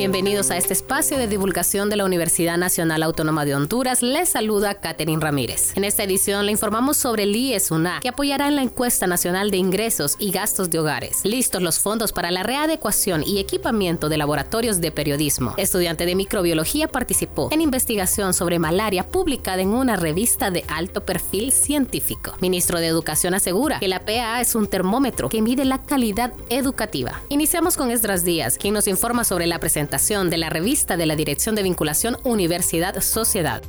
Bienvenidos a este espacio de divulgación de la Universidad Nacional Autónoma de Honduras. Les saluda Catherine Ramírez. En esta edición le informamos sobre el IES-UNA, que apoyará en la encuesta nacional de ingresos y gastos de hogares. Listos los fondos para la readecuación y equipamiento de laboratorios de periodismo. Estudiante de microbiología participó en investigación sobre malaria publicada en una revista de alto perfil científico. Ministro de Educación asegura que la PA es un termómetro que mide la calidad educativa. Iniciamos con Esdras Díaz, quien nos informa sobre la presentación de la revista de la Dirección de Vinculación Universidad Sociedad.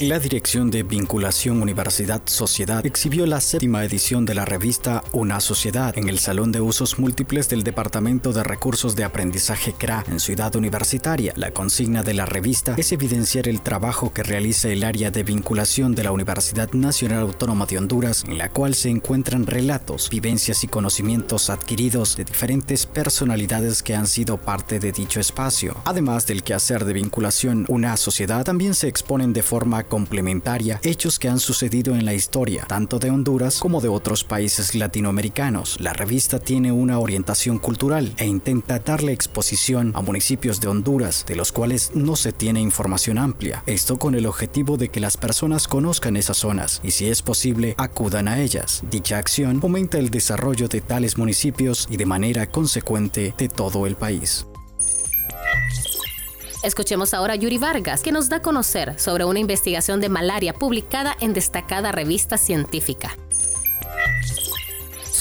La Dirección de Vinculación Universidad Sociedad exhibió la séptima edición de la revista Una Sociedad en el Salón de Usos Múltiples del Departamento de Recursos de Aprendizaje CRA en Ciudad Universitaria. La consigna de la revista es evidenciar el trabajo que realiza el área de vinculación de la Universidad Nacional Autónoma de Honduras, en la cual se encuentran relatos, vivencias y conocimientos adquiridos de diferentes personalidades que han sido parte de dicho espacio. Además del quehacer de vinculación Una Sociedad, también se exponen de forma complementaria hechos que han sucedido en la historia, tanto de Honduras como de otros países latinoamericanos. La revista tiene una orientación cultural e intenta darle exposición a municipios de Honduras, de los cuales no se tiene información amplia. Esto con el objetivo de que las personas conozcan esas zonas y si es posible acudan a ellas. Dicha acción fomenta el desarrollo de tales municipios y de manera consecuente de todo el país. Escuchemos ahora a Yuri Vargas, que nos da a conocer sobre una investigación de malaria publicada en destacada revista científica.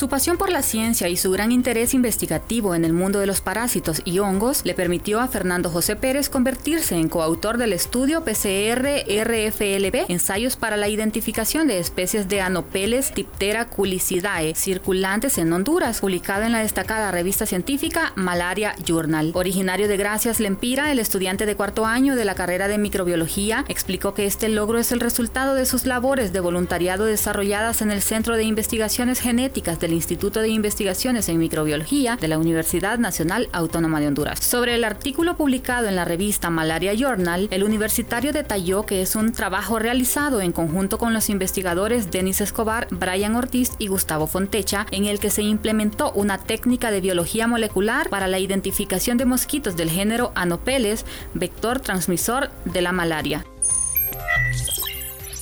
Su pasión por la ciencia y su gran interés investigativo en el mundo de los parásitos y hongos le permitió a Fernando José Pérez convertirse en coautor del estudio PCR-RFLB, ensayos para la identificación de especies de Anopeles Diptera culicidae circulantes en Honduras, publicado en la destacada revista científica Malaria Journal. Originario de Gracias Lempira, el estudiante de cuarto año de la carrera de microbiología, explicó que este logro es el resultado de sus labores de voluntariado desarrolladas en el Centro de Investigaciones Genéticas del Instituto de Investigaciones en Microbiología de la Universidad Nacional Autónoma de Honduras. Sobre el artículo publicado en la revista Malaria Journal, el universitario detalló que es un trabajo realizado en conjunto con los investigadores Denis Escobar, Brian Ortiz y Gustavo Fontecha, en el que se implementó una técnica de biología molecular para la identificación de mosquitos del género Anopeles, vector transmisor de la malaria.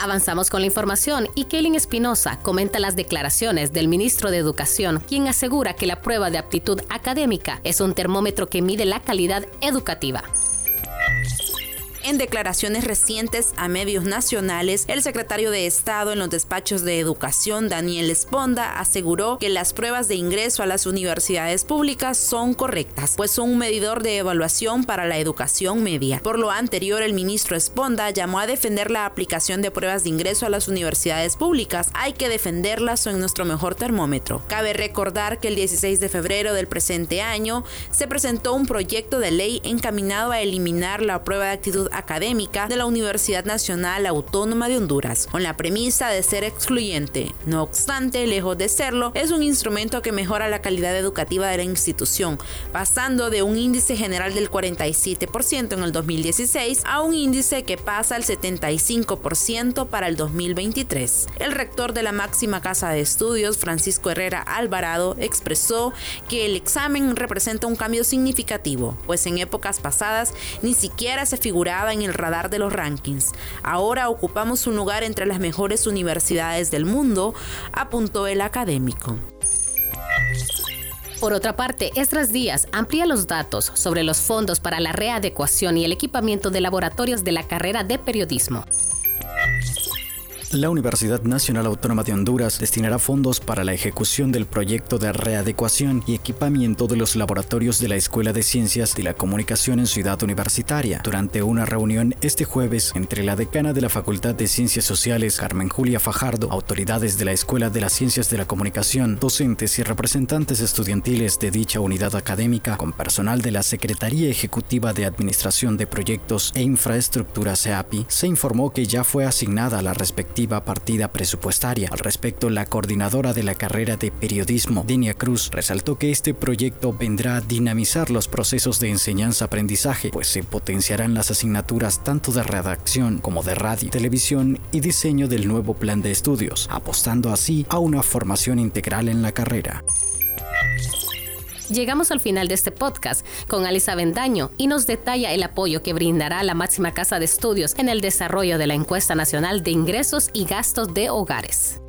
Avanzamos con la información y Kaylin Espinosa comenta las declaraciones del ministro de Educación, quien asegura que la prueba de aptitud académica es un termómetro que mide la calidad educativa. En declaraciones recientes a medios nacionales, el secretario de Estado en los despachos de Educación, Daniel Esponda, aseguró que las pruebas de ingreso a las universidades públicas son correctas, pues son un medidor de evaluación para la educación media. Por lo anterior, el ministro Esponda llamó a defender la aplicación de pruebas de ingreso a las universidades públicas. Hay que defenderlas, son nuestro mejor termómetro. Cabe recordar que el 16 de febrero del presente año se presentó un proyecto de ley encaminado a eliminar la prueba de actitud académica de la Universidad Nacional Autónoma de Honduras, con la premisa de ser excluyente. No obstante, lejos de serlo, es un instrumento que mejora la calidad educativa de la institución, pasando de un índice general del 47% en el 2016 a un índice que pasa al 75% para el 2023. El rector de la máxima casa de estudios, Francisco Herrera Alvarado, expresó que el examen representa un cambio significativo, pues en épocas pasadas ni siquiera se figuraba en el radar de los rankings. Ahora ocupamos un lugar entre las mejores universidades del mundo, apuntó el académico. Por otra parte, Estras Díaz amplía los datos sobre los fondos para la readecuación y el equipamiento de laboratorios de la carrera de periodismo. La Universidad Nacional Autónoma de Honduras destinará fondos para la ejecución del proyecto de readecuación y equipamiento de los laboratorios de la Escuela de Ciencias de la Comunicación en Ciudad Universitaria. Durante una reunión este jueves entre la decana de la Facultad de Ciencias Sociales, Carmen Julia Fajardo, autoridades de la Escuela de las Ciencias de la Comunicación, docentes y representantes estudiantiles de dicha unidad académica, con personal de la Secretaría Ejecutiva de Administración de Proyectos e Infraestructura CEAPI, se informó que ya fue asignada la respectiva partida presupuestaria. Al respecto, la coordinadora de la carrera de periodismo, Dinia Cruz, resaltó que este proyecto vendrá a dinamizar los procesos de enseñanza-aprendizaje, pues se potenciarán las asignaturas tanto de redacción como de radio, televisión y diseño del nuevo plan de estudios, apostando así a una formación integral en la carrera. Llegamos al final de este podcast con Alisa Vendaño y nos detalla el apoyo que brindará la máxima casa de estudios en el desarrollo de la encuesta nacional de ingresos y gastos de hogares.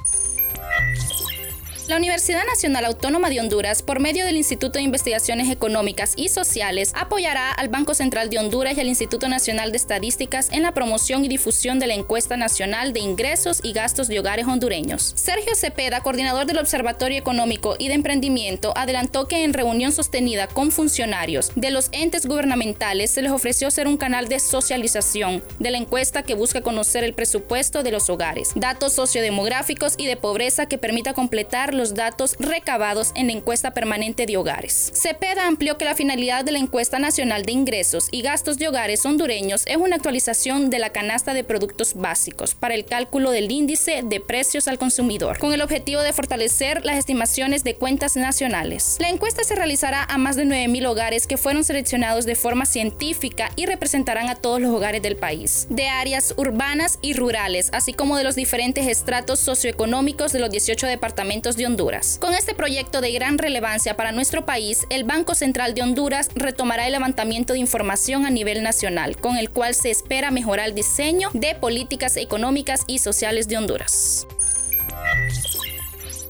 La Universidad Nacional Autónoma de Honduras, por medio del Instituto de Investigaciones Económicas y Sociales, apoyará al Banco Central de Honduras y al Instituto Nacional de Estadísticas en la promoción y difusión de la encuesta nacional de ingresos y gastos de hogares hondureños. Sergio Cepeda, coordinador del Observatorio Económico y de Emprendimiento, adelantó que en reunión sostenida con funcionarios de los entes gubernamentales se les ofreció ser un canal de socialización de la encuesta que busca conocer el presupuesto de los hogares, datos sociodemográficos y de pobreza que permita completar los datos recabados en la encuesta permanente de hogares. Cepeda amplió que la finalidad de la encuesta nacional de ingresos y gastos de hogares hondureños es una actualización de la canasta de productos básicos para el cálculo del índice de precios al consumidor, con el objetivo de fortalecer las estimaciones de cuentas nacionales. La encuesta se realizará a más de 9.000 hogares que fueron seleccionados de forma científica y representarán a todos los hogares del país, de áreas urbanas y rurales, así como de los diferentes estratos socioeconómicos de los 18 departamentos de Honduras. Con este proyecto de gran relevancia para nuestro país, el Banco Central de Honduras retomará el levantamiento de información a nivel nacional, con el cual se espera mejorar el diseño de políticas económicas y sociales de Honduras.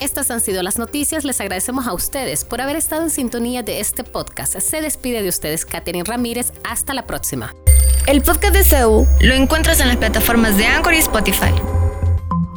Estas han sido las noticias. Les agradecemos a ustedes por haber estado en sintonía de este podcast. Se despide de ustedes Catherine Ramírez. Hasta la próxima. El podcast de CEU lo encuentras en las plataformas de Anchor y Spotify.